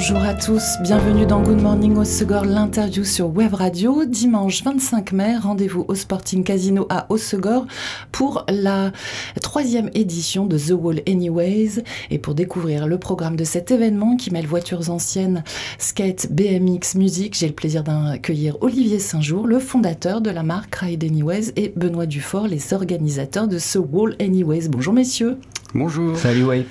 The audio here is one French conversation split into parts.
Bonjour à tous, bienvenue dans Good Morning au Segor, l'interview sur Web Radio. Dimanche 25 mai, rendez-vous au Sporting Casino à Osegor pour la troisième édition de The Wall Anyways et pour découvrir le programme de cet événement qui mêle voitures anciennes, skate, BMX, musique. J'ai le plaisir d'accueillir Olivier Saint-Jour, le fondateur de la marque Ride Anyways et Benoît Dufort, les organisateurs de The Wall Anyways. Bonjour messieurs. Bonjour. Salut Wade.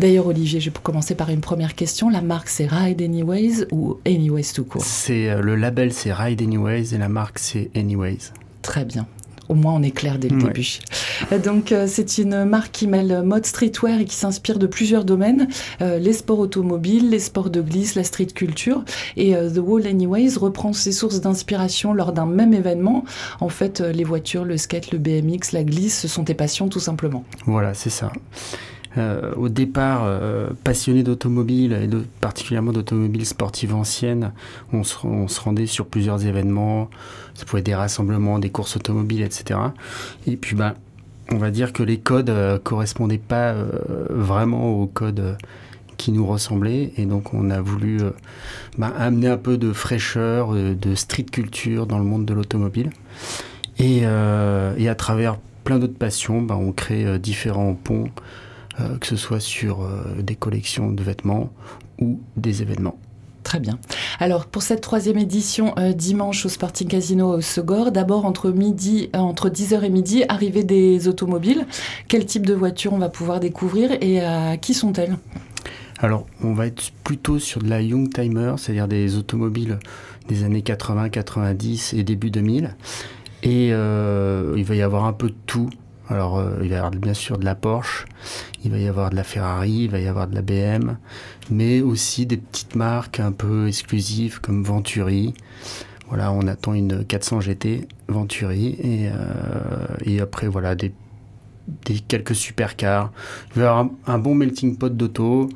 D'ailleurs, Olivier, je vais commencer par une première question. La marque, c'est Ride Anyways ou Anyways tout court C'est euh, le label, c'est Ride Anyways et la marque, c'est Anyways. Très bien. Au moins, on est clair dès le début. Euh, donc, euh, c'est une marque qui mêle mode streetwear et qui s'inspire de plusieurs domaines les sports automobiles, les sports de glisse, la street culture. Et The Wall Anyways reprend ses sources d'inspiration lors d'un même événement. En fait, les voitures, le skate, le BMX, la glisse, ce sont tes passions tout simplement. Voilà, c'est ça. Euh, au départ euh, passionné d'automobile et particulièrement d'automobile sportive ancienne, on se, rendait sur plusieurs événements, ça pouvait être des rassemblements, des courses automobiles, etc. Et puis ben, on va dire que les codes euh, correspondaient pas euh, vraiment aux codes qui nous ressemblaient et donc on a voulu ben, amener un peu de fraîcheur, de street culture dans le monde de l'automobile. Et, et, à travers plein d'autres passions, ben, on crée différents ponts euh, que ce soit sur euh, des collections de vêtements ou des événements. Très bien. Alors pour cette troisième édition euh, dimanche au Sporting Casino au Segor, d'abord entre midi, entre 10h et midi, arrivée des automobiles. Quel type de voiture on va pouvoir découvrir et à qui sont-elles? Alors on va être plutôt sur de la Young Timer, c'est-à-dire des automobiles des années 80, 90 et début 2000. Et il va y avoir un peu de tout. Alors, euh, il va y avoir bien sûr de la Porsche, il va y avoir de la Ferrari, il va y avoir de la BM, mais aussi des petites marques un peu exclusives comme Venturi. Voilà, on attend une 400 GT Venturi et, euh, et après, voilà, des, quelques supercars. Il va y avoir un, un bon melting pot d'auto,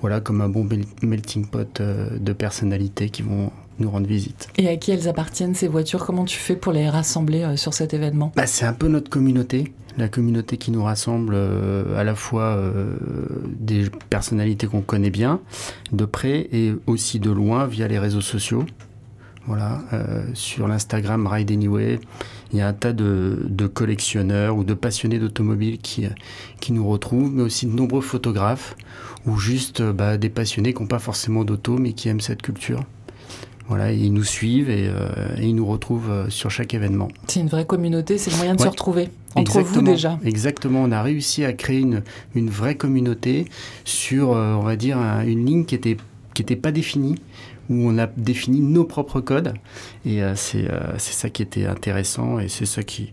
voilà, comme un bon melting pot euh, de personnalités qui vont nous rendre visite. Et à qui elles appartiennent ces voitures Comment tu fais pour les rassembler euh, sur cet événement? Bah, C'est un peu notre communauté, la communauté qui nous rassemble euh, à la fois euh, des personnalités qu'on connaît bien de près et aussi de loin via les réseaux sociaux. Voilà, sur l'Instagram Ride Anyway, il y a un tas de, de collectionneurs ou de passionnés d'automobile qui, qui nous retrouvent, mais aussi de nombreux photographes ou juste bah, des passionnés qui n'ont pas forcément d'auto mais qui aiment cette culture. Voilà, ils nous suivent et, euh, et, ils nous retrouvent euh, sur chaque événement. C'est une vraie communauté, c'est le moyen de se retrouver entre vous déjà. Exactement, on a réussi à créer une, une vraie communauté sur, euh, on va dire, un, une ligne qui était qui n'était pas définie, où on a défini nos propres codes. Et euh, c'est ça qui était intéressant et c'est ça qui,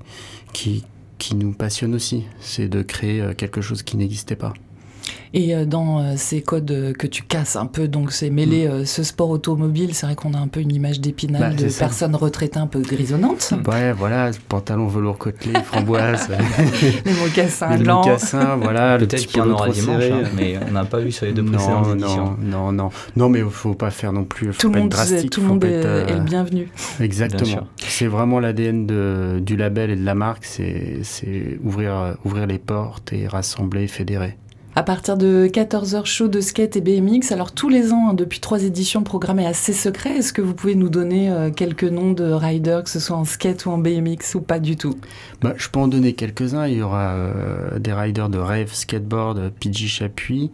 qui, qui nous passionne aussi, c'est de créer quelque chose qui n'existait pas. Et euh, dans euh, ces codes que tu casses un peu, donc c'est mêler mm. ce sport automobile, c'est vrai qu'on a un peu une image d'épinal bah, de personnes retraitées un peu grisonnantes. Ouais, voilà, pantalon velours côtelé, framboise. les mocassins les blancs. mocassins, voilà, le petit qu'il y en aura dimanche, hein, mais on n'a pas eu sur les deux précédentes non, éditions. Non, non, non, mais il faut pas faire non plus, faut tout pas le être drastique. Tout le monde est, être, euh, est, le bienvenu. Exactement. C'est vraiment l'ADN du label et de la marque, c'est ouvrir, ouvrir les portes et rassembler, fédérer. À partir de 14h show de skate et BMX, alors tous les ans, hein, depuis trois éditions, est assez secret. Est-ce que vous pouvez nous donner euh, quelques noms de riders, que ce soit en skate ou en BMX ou pas du tout? Bah, Je peux en donner quelques-uns. Il y aura euh, des riders de rêve, skateboard, PG Chapuis.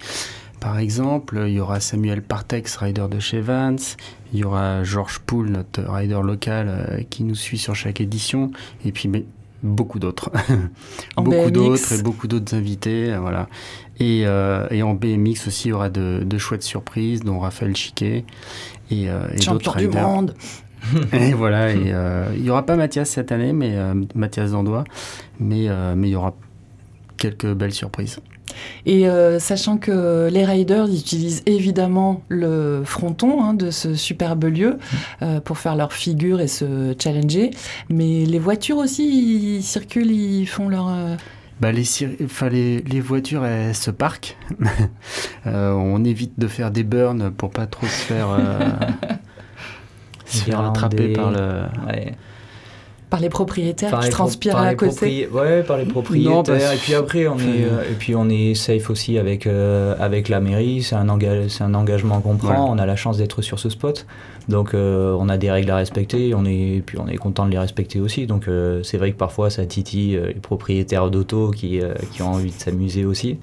Par exemple, il y aura Samuel Partex, rider de chez Vance. Il y aura Georges Poul, notre rider local, euh, qui nous suit sur chaque édition. Et puis, beaucoup d'autres. beaucoup d'autres et beaucoup d'autres invités. Voilà. Et, euh, et, en BMX aussi, il y aura de, de chouettes surprises, dont Raphaël Chiquet et, euh, et d'autres du monde. et voilà, et, euh, il n'y aura pas Mathias cette année, mais euh, Mathias Dandois, mais, mais il y aura quelques belles surprises. Et euh, sachant que les riders utilisent évidemment le fronton hein, de ce superbe lieu euh, pour faire leur figure et se challenger, mais les voitures aussi ils circulent, ils font leur, euh, bah, les, enfin, les, les, voitures, elles se parquent. euh, on évite de faire des burns pour pas trop se faire, euh, se faire attraper par le... Ouais. Par les propriétaires par qui transpirent à côté. Ouais, par les propriétaires. et puis après, on est, euh, et puis on est safe aussi avec, euh, avec la mairie. C'est un, engagement c'est un engagement qu'on prend. On a la chance d'être sur ce spot. Donc euh, on a des règles à respecter. On est, et puis on est content de les respecter aussi. Donc c'est vrai que parfois ça titille les propriétaires d'auto qui, qui ont envie de s'amuser aussi.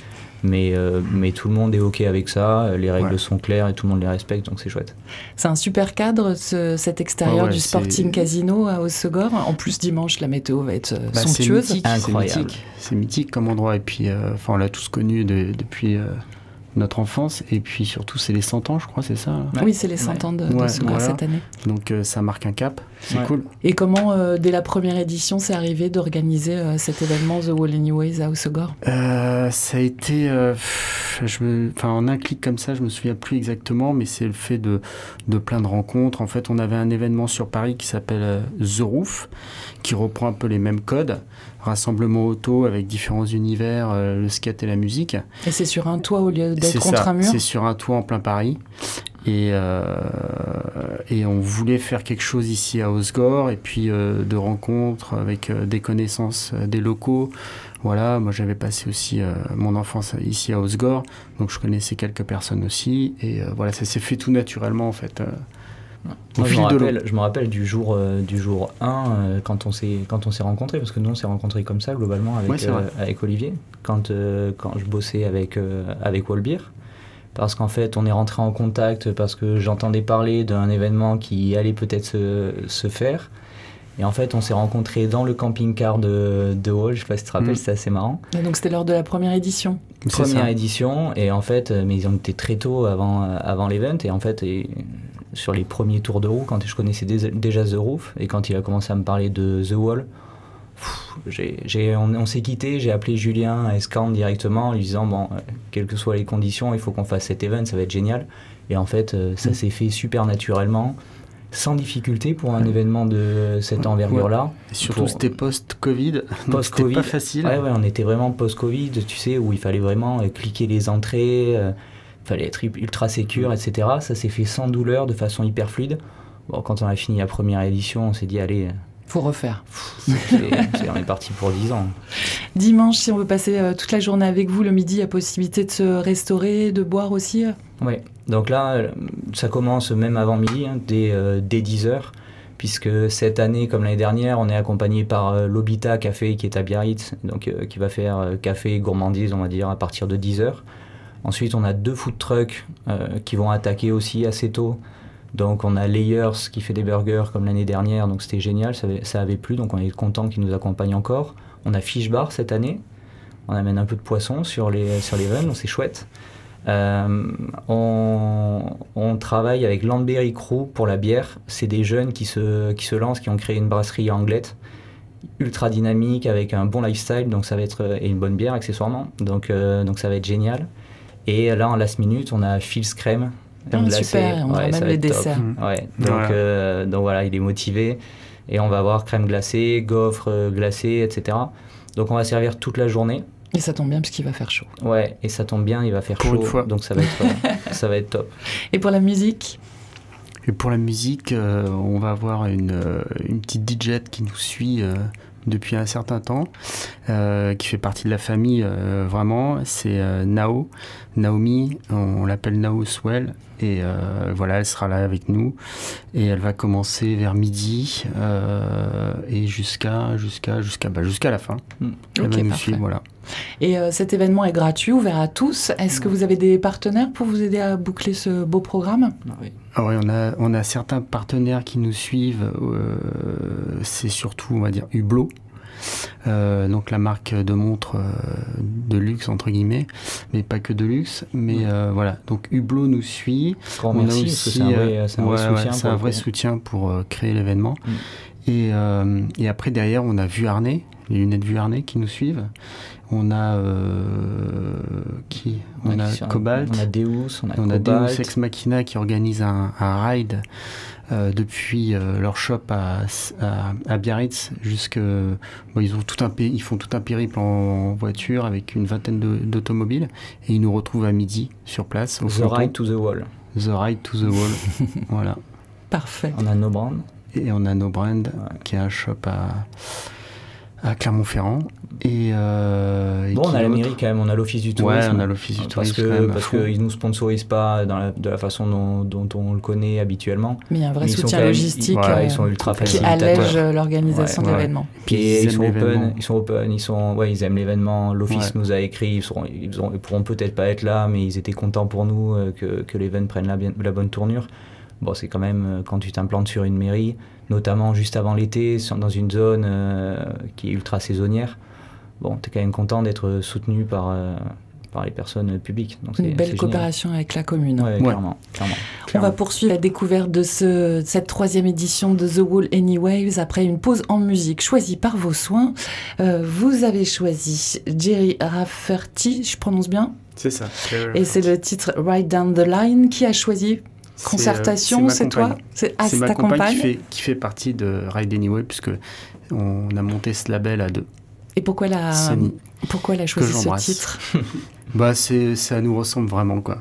Mais, euh, mais tout le monde est OK avec ça, les règles sont claires et tout le monde les respecte, donc c'est chouette. C'est un super cadre, ce, cet extérieur du Sporting Casino à Osegor. En plus, dimanche, la météo va être euh, bah, somptueuse. C'est mythique, c'est mythique, comme endroit. Et puis, euh, enfin, on l'a tous connu depuis notre enfance. Et puis surtout, c'est les 100 ans, je crois, c'est ça Oui, c'est les 100 ans de, cette année. Donc euh, ça marque un cap, c'est cool. Et comment, euh, dès la première édition, c'est arrivé d'organiser euh, cet événement The Wall Anyways à Osegor? Ça a été, je enfin, en un clic comme ça, je me souviens plus exactement, mais c'est le fait de, de plein de rencontres. En fait, on avait un événement sur Paris qui s'appelle The Roof, qui reprend un peu les mêmes codes rassemblement auto avec différents univers, euh, le skate et la musique. Et c'est sur un toit au lieu d'être contre un mur? C'est sur un toit en plein Paris. Et, euh, et on voulait faire quelque chose ici à Osgore et puis euh, de rencontres avec des connaissances des locaux. Voilà, moi j'avais passé aussi mon enfance ici à Osgore, donc je connaissais quelques personnes aussi. Et voilà, ça s'est fait tout naturellement en fait je, me rappelle, je me rappelle du jour, euh, du jour 1 euh, quand on s'est rencontrés parce que nous on s'est rencontrés comme ça globalement avec, euh, avec Olivier quand, quand je bossais avec, avec Walbeer parce qu'en fait on est rentré en contact parce que j'entendais parler d'un événement qui allait peut-être se, se, faire et en fait on s'est rencontrés dans le camping-car de, de Hall, je sais pas si tu te rappelles, mm. c'était assez marrant. Et donc c'était lors de la première édition Première édition et en fait mais ils ont été très tôt avant, avant l'event et en fait et, sur les premiers tours de roue, quand je connaissais déjà The Roof, et quand il a commencé à me parler de The Wall, on, s'est quitté, j'ai appelé Julien à Escan directement en lui disant bon, euh, quelles que soient les conditions, il faut qu'on fasse cet event, ça va être génial. Et en fait, euh, ça mm. s'est fait super naturellement, sans difficulté pour un événement de cette envergure-là. Surtout c'était post-Covid, post-Covid, pas facile. Ouais, ouais, on était vraiment post-Covid, tu sais, où il fallait vraiment euh, cliquer les entrées fallait être ultra sécure, etc. Ça s'est fait sans douleur, de façon hyper fluide. Bon, quand on a fini la première édition, on s'est dit, allez. Faut refaire. on est parti pour 10 ans. Dimanche, si on veut passer euh, toute la journée avec vous, le midi, il y a possibilité de se restaurer, de boire aussi euh Oui, donc là, euh, ça commence même avant midi, hein, dès, dès 10h puisque cette année, comme l'année dernière, on est accompagné par l'Obita Café qui est à Biarritz, donc qui va faire café gourmandise, on va dire, à partir de 10h. Ensuite, on a deux food trucks euh, qui vont attaquer aussi assez tôt. Donc, on a Layers qui fait des burgers comme l'année dernière, donc c'était génial, ça avait, plu, donc on est content qu'ils nous accompagnent encore. On a Fish Bar cette année, on amène un peu de poisson sur les, sur les runs, donc c'est chouette. Euh, on, travaille avec Landberry Crew pour la bière. C'est des jeunes qui se, qui se lancent, qui ont créé une brasserie anglette ultra dynamique avec un bon lifestyle, donc ça va être et une bonne bière accessoirement. Donc, euh, donc ça va être génial. Et là, en last minute, on a Phil's Crème. Ah, super, on a même les desserts. Ouais, donc, euh, donc voilà, il est motivé. Et on va avoir crème glacée, gaufre euh, glacée, etc. Donc on va servir toute la journée. Et ça tombe bien parce qu'il va faire chaud. Ouais, et ça tombe bien, il va faire chaud. Une fois. Donc ça va, être, ça va être top. Et pour la musique? Et pour la musique, euh, on va avoir une, une petite DJ qui nous suit depuis un certain temps, euh, qui fait partie de la famille euh, vraiment. C'est euh, Nao, Naomi, on, l'appelle Nao Swell. Et voilà, elle sera là avec nous. Et elle va commencer vers midi et jusqu'à jusqu'à jusqu'à bah, jusqu'à la fin. Mm. Elle va nous suivre, voilà. Et cet événement est gratuit, ouvert à tous. Est-ce que vous avez des partenaires pour vous aider à boucler ce beau programme? Oui. Ah oui, on a, on a certains partenaires qui nous suivent. c'est surtout, on va dire, Hublot. Euh, donc la marque de montre euh, de luxe entre guillemets, mais pas que de luxe. Mais euh, voilà, donc Hublot nous suit. Grand on merci, c'est un, vrai, soutien, pour créer l'événement. Mm. Et, et, après derrière, on a Vuarnet les lunettes Vuarnet qui nous suivent. On a qui On a Cobalt. On a Deus. On a, on a Deus Ex Machina qui organise un, un ride euh, depuis euh, leur shop à, à, Biarritz jusque bon, ils ont tout un ils font tout un périple en, voiture avec une vingtaine d'automobiles et ils nous retrouvent à midi sur place au The Ride to the Wall. The Ride to the Wall. Voilà. Parfait. On a No Brand et on a No Brand qui est un shop à à Clermont-Ferrand. Et, euh, bon, on a la mairie quand même, on a l'office du tourisme. Ouais, on a l'office du tourisme. Parce que, parce qu'ils nous sponsorisent pas dans de la façon dont, on le connaît habituellement. Mais il y a un vrai soutien logistique ils sont ultra qui allège l'organisation de l'événement. Puis ils, sont open, ils sont open, ils sont, ouais, ils aiment l'événement. L'office nous a écrit, ils, seront, ils, pourront peut-être pas être là, mais ils étaient contents pour nous euh, que, que l'événement prenne la, la bonne tournure. Bon, c'est quand même euh, quand tu t'implantes sur une mairie notamment juste avant l'été, dans une zone euh, qui est ultra saisonnière, bon, tu es quand même content d'être soutenu par, euh, par les personnes publiques. Donc une belle coopération avec la commune. Ouais, Clairement, clairement, On va poursuivre la découverte de ce, cette troisième édition de The Wall Anyways après une pause en musique choisie par vos soins. Euh, vous avez choisi Jerry Rafferty, je prononce bien? C'est ça. Et c'est le titre Right Down the Line. Qui a choisi? Concertation, c'est toi C'est ah, ma compagne, qui fait, qui fait, partie de Ride Anyway, puisque on a monté ce label à deux. Et pourquoi elle a, pourquoi elle a choisi ce titre bah, Ça nous ressemble vraiment, quoi.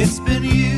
it's been you.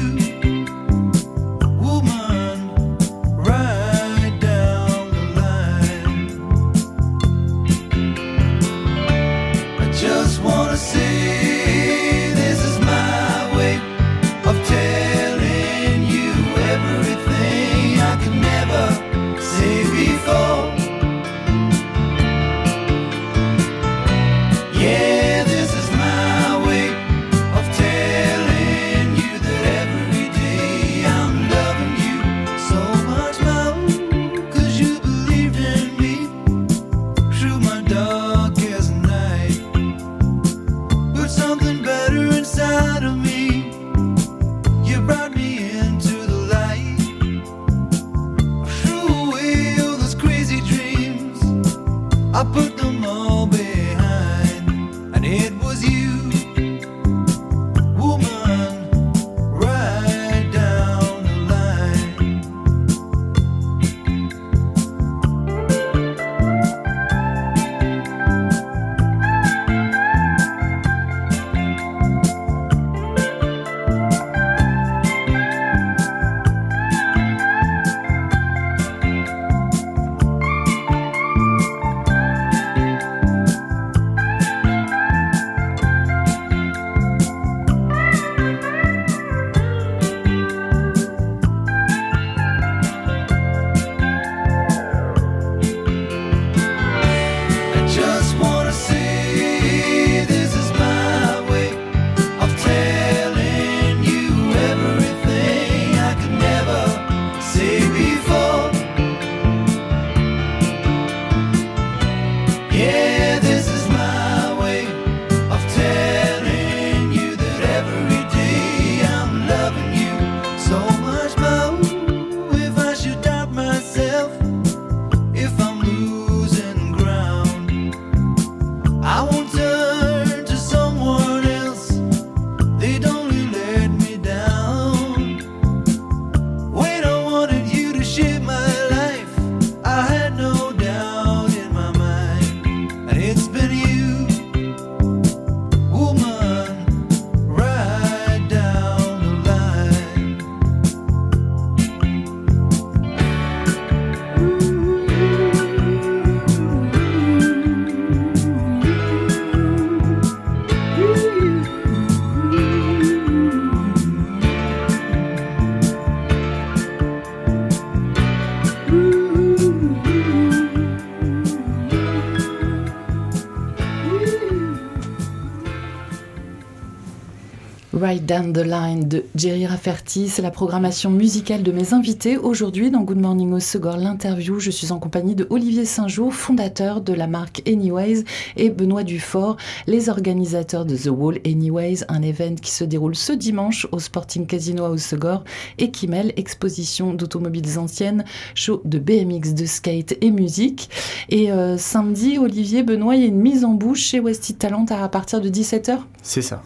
Right Down the Line de Jerry Rafferty. C'est la programmation musicale de mes invités. Aujourd'hui, dans Good Morning au Segor, l'interview, je suis en compagnie de Olivier Saint-Jean, fondateur de la marque Anyways, et Benoît Dufort, les organisateurs de The Wall Anyways, un événement qui se déroule ce dimanche au Sporting Casino à Segor et qui mêle exposition d'automobiles anciennes, show de BMX, de skate et musique. Et euh, samedi, Olivier, Benoît, il y a une mise en bouche chez Westy Talent à partir de 17h C'est ça.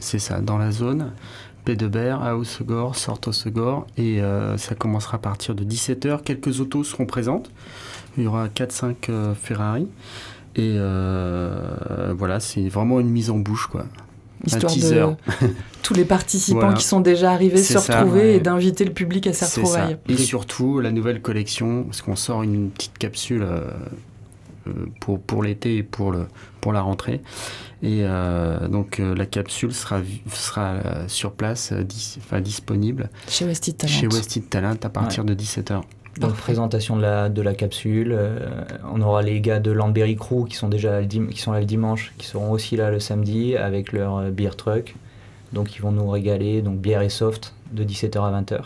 C'est ça, dans la zone. P de Berre, à Osegor, Sorte Osegor. Et euh, ça commencera à partir de 17h. Quelques autos seront présentes. Il y aura 4-5 euh, Ferrari. Et euh, voilà, c'est vraiment une mise en bouche, quoi. Histoire de tous les participants qui sont déjà arrivés se retrouver et d'inviter le public à ces retrouvailles. Et surtout, la nouvelle collection, parce qu'on sort une petite capsule pour, pour l'été et pour, le, pour la rentrée. Et euh, donc euh, la capsule sera, sera euh, sur place, enfin, disponible chez Westit Talent. Chez Westit Talent à partir de 17h. Donc présentation de la, de la capsule, on aura les gars de Landberry Crew qui sont déjà qui sont là le dimanche, qui seront aussi là le samedi avec leur beer truck. Donc ils vont nous régaler, donc bière et soft de 17h à 20h.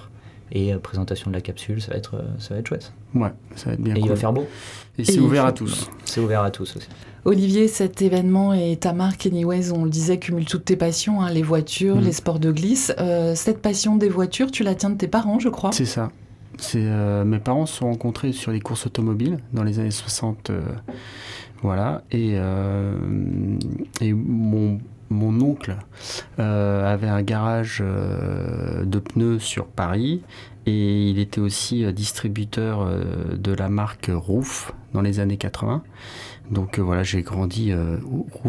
Et présentation de la capsule, ça va être, ça va être chouette. Ouais, ça va être bien. Et il va faire beau. Et c'est ouvert à tous. C'est ouvert à tous aussi. Olivier, cet événement et ta marque Anyways, on le disait, cumule toutes tes passions, hein, les voitures, mm. les sports de glisse. Euh, cette passion des voitures, tu la tiens de tes parents, je crois C'est ça. C'est euh, mes parents se sont rencontrés sur les courses automobiles dans les années 60. Euh, voilà. Et, et mon, mon, oncle avait un garage de pneus sur Paris et il était aussi distributeur de la marque Roof dans les années 80. Donc euh, voilà, j'ai grandi. Euh,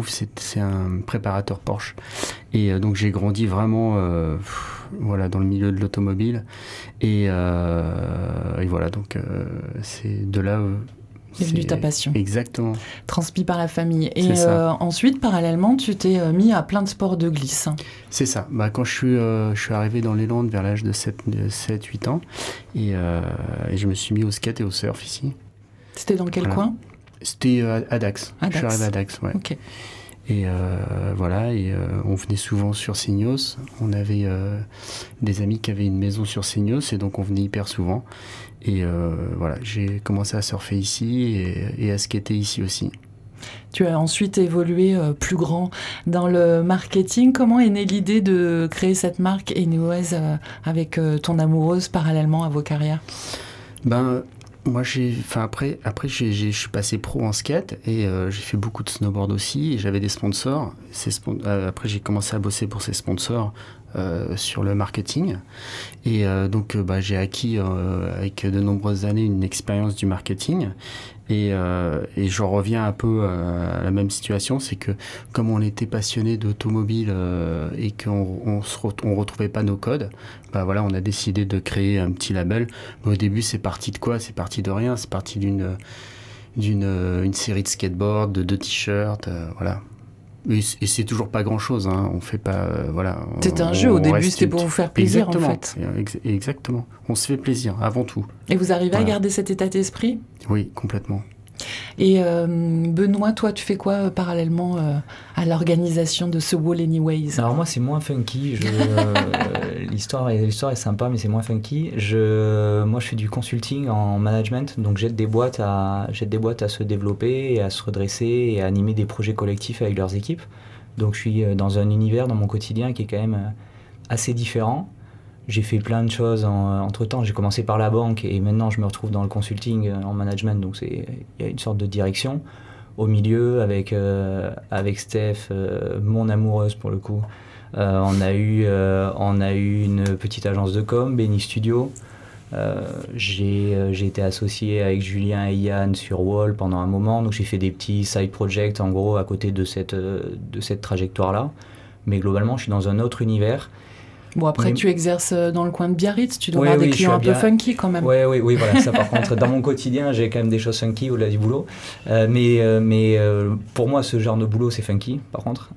c'est un préparateur Porsche. Et euh, donc j'ai grandi vraiment euh, dans le milieu de l'automobile. Et, et, voilà, donc c'est de là. Est venue ta passion. Exactement. Transmis par la famille. Et ensuite, parallèlement, tu t'es mis à plein de sports de glisse. C'est ça. Bah, quand je suis, je suis arrivé dans les Landes vers l'âge de 7-8 ans, et, et, je me suis mis au skate et au surf ici. C'était dans quel coin? C'était euh, à Dax. Je suis arrivé à Dax, ouais. Et euh, voilà, et euh, on venait souvent sur Signos. On avait des amis qui avaient une maison sur Signos, et donc on venait hyper souvent. Et voilà, j'ai commencé à surfer ici et, à skater ici aussi. Tu as ensuite évolué plus grand dans le marketing. Comment est née l'idée de créer cette marque Anyways avec ton amoureuse parallèlement à vos carrières? Ben, moi, j'ai, enfin après, après, je suis passé pro en skate et euh, j'ai fait beaucoup de snowboard aussi. Et j'avais des sponsors. Euh, après, j'ai commencé à bosser pour ces sponsors euh, sur le marketing. Et donc, bah, j'ai acquis avec de nombreuses années une expérience du marketing. Et, et j'en reviens un peu à la même situation, c'est que comme on était passionné d'automobile et qu'on on, retrouvait pas nos codes, bah voilà, on a décidé de créer un petit label. Mais au début, c'est parti de quoi? C'est parti de rien. C'est parti d'une d'une une série de skateboards, de deux t-shirts, euh, voilà. Et, c'est toujours pas grand chose. Hein. On fait pas, euh, voilà. C'était un jeu au début, c'était pour vous faire plaisir exactement, en fait. Exactement. On se fait plaisir avant tout. Et vous arrivez à garder cet état d'esprit? Oui, complètement. Et euh, Benoît, toi, tu fais quoi euh, parallèlement euh, à l'organisation de ce Wall Anyways? Alors moi, c'est moins funky. l'histoire, est, sympa, mais c'est moins funky. Moi, je fais du consulting en management, donc j'aide des boîtes à, j'aide des boîtes à se développer, et à se redresser et à animer des projets collectifs avec leurs équipes. Donc je suis dans un univers dans mon quotidien qui est quand même assez différent j'ai fait plein de choses entre temps. J'ai commencé par la banque et maintenant je me retrouve dans le consulting euh, en management. Donc il y a une sorte de direction. Au milieu, avec, euh, avec Steph, euh, mon amoureuse pour le coup, on, a eu, on a eu une petite agence de com, Benny Studio. j'ai été associé avec Julien et Yann sur Wall pendant un moment. Donc j'ai fait des petits side projects en gros à côté de cette, de cette trajectoire-là. Mais globalement, je suis dans un autre univers. Bon, après, tu exerces euh, dans le coin de Biarritz, tu dois avoir des clients un peu funky quand même. Oui, oui, oui, voilà, ça par contre, dans mon quotidien, j'ai quand même des choses funky au-delà du boulot. Euh, mais euh, mais pour moi, ce genre de boulot, c'est funky, par contre.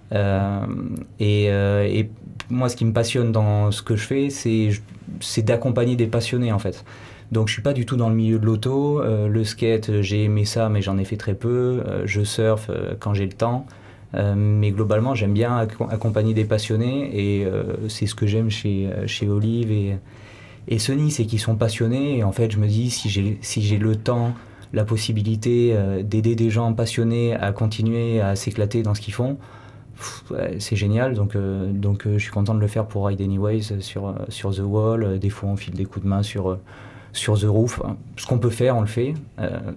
Et, et, moi, ce qui me passionne dans ce que je fais, c'est d'accompagner des passionnés, en fait. Donc je suis pas du tout dans le milieu de l'auto. le skate, j'ai aimé ça, mais j'en ai fait très peu. je surfe quand j'ai le temps. Mais globalement, j'aime bien accompagner des passionnés et c'est ce que j'aime chez, chez Olive et, et Sony, c'est qu'ils sont passionnés. Et en fait, je me dis, si j'ai si le temps, la possibilité d'aider des gens passionnés à continuer à s'éclater dans ce qu'ils font, c'est génial. Donc, euh, donc euh, je suis content de le faire pour Ride Anyways sur, euh, sur The Wall. Des fois, on file des coups de main sur, sur The Roof. Ce qu'on peut faire, on le fait.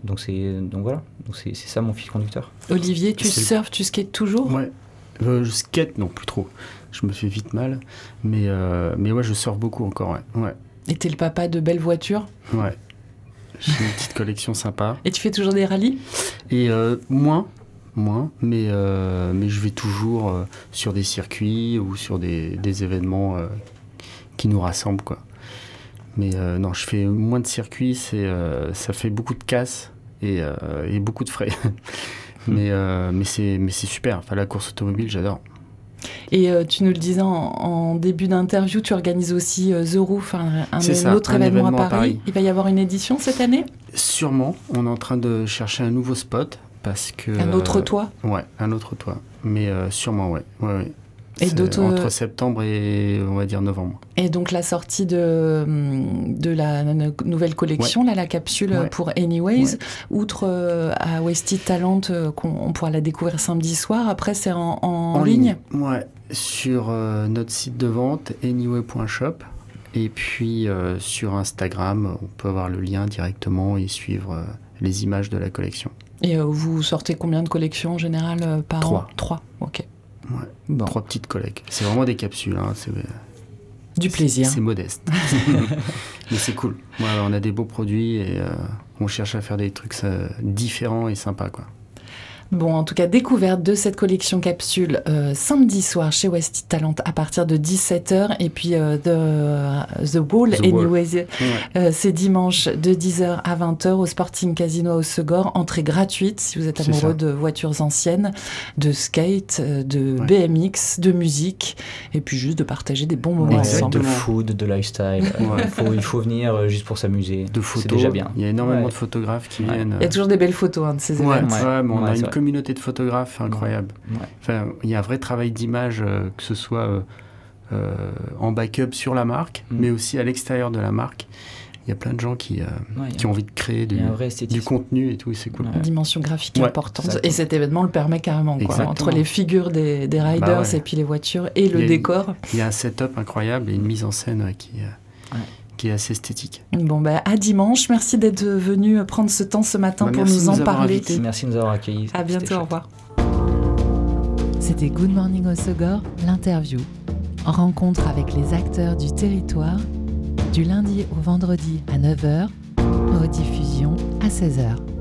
donc, c'est, donc voilà. Donc c'est, ça mon fil conducteur. Olivier, tu surfes, tu skates toujours? Ouais. je skate, non, plus trop. Je me fais vite mal. Mais, mais ouais, je surfe beaucoup encore. Ouais. ouais. Et t'es le papa de belles voitures? Ouais. J'ai une petite collection sympa. Et tu fais toujours des rallyes? Et moins, moins, mais, euh, mais je vais toujours euh, sur des circuits ou sur des, des événements euh, qui nous rassemblent. Quoi. Mais non, je fais moins de circuits, c'est, ça fait beaucoup de casse et, et beaucoup de frais. mais, mais, c'est, mais c'est super, enfin, la course automobile, j'adore. Et tu nous le disais en, début d'interview, tu organises aussi The Roof, un, un autre événement, à, Paris. Il va y avoir une édition cette année? Sûrement. On est en train de chercher un nouveau spot parce que un autre euh, toit? ouais, un autre toit, mais euh, sûrement ouais, ouais, Et entre septembre et on va dire novembre. Et donc la sortie de de la nouvelle collection, là, la capsule pour Anyways, outre euh, à Wasted Talent qu'on pourra la découvrir samedi soir. Après c'est en, ligne. Ouais, sur notre site de vente anyway.shop. Et puis sur Instagram, on peut avoir le lien directement et suivre les images de la collection. Et euh, vous sortez combien de collections en général euh, par Trois. an Trois, ok. Ouais. Trois petites collègues. C'est vraiment des capsules. Hein. C'est, du plaisir. C'est modeste. Mais c'est cool. on a des beaux produits et euh, on cherche à faire des trucs différents et sympas. Quoi. Bon, en tout cas, découverte de cette collection capsule euh, samedi soir chez West Talent à partir de 17h. Et puis euh, The, Wall, Anyways, euh, c'est dimanche de 10h à 20h au Sporting Casino au Segor. Entrée gratuite si vous êtes amoureux de voitures anciennes, de skate, de BMX, de musique. Et puis juste de partager des bons moments ensemble. De food, de lifestyle. il faut venir juste pour s'amuser. De photos. C'est déjà bien. Il y a énormément de photographes qui viennent. Il y a toujours des belles photos hein, de ces événements. on a une communauté de photographes incroyable. Enfin, il y a un vrai travail d'image, euh, que ce soit euh, euh, en backup sur la marque, mm. mais aussi à l'extérieur de la marque. Il y a plein de gens qui, qui ont envie de créer du, du contenu et tout, c'est cool. Une dimension graphique importante. Et cet événement le permet carrément, quoi, entre les figures des, des bah riders et puis les voitures et le décor. Il y a un setup incroyable et une mise en scène qui, qui est assez esthétique. Bon, ben, à dimanche. Merci d'être venu prendre ce temps ce matin bah, pour nous en parler. Merci de nous avoir accueillis. À bientôt, au revoir. C'était Good Morning au Segor, l'interview. Rencontre avec les acteurs du territoire, du lundi au vendredi à 9h, rediffusion à 16h.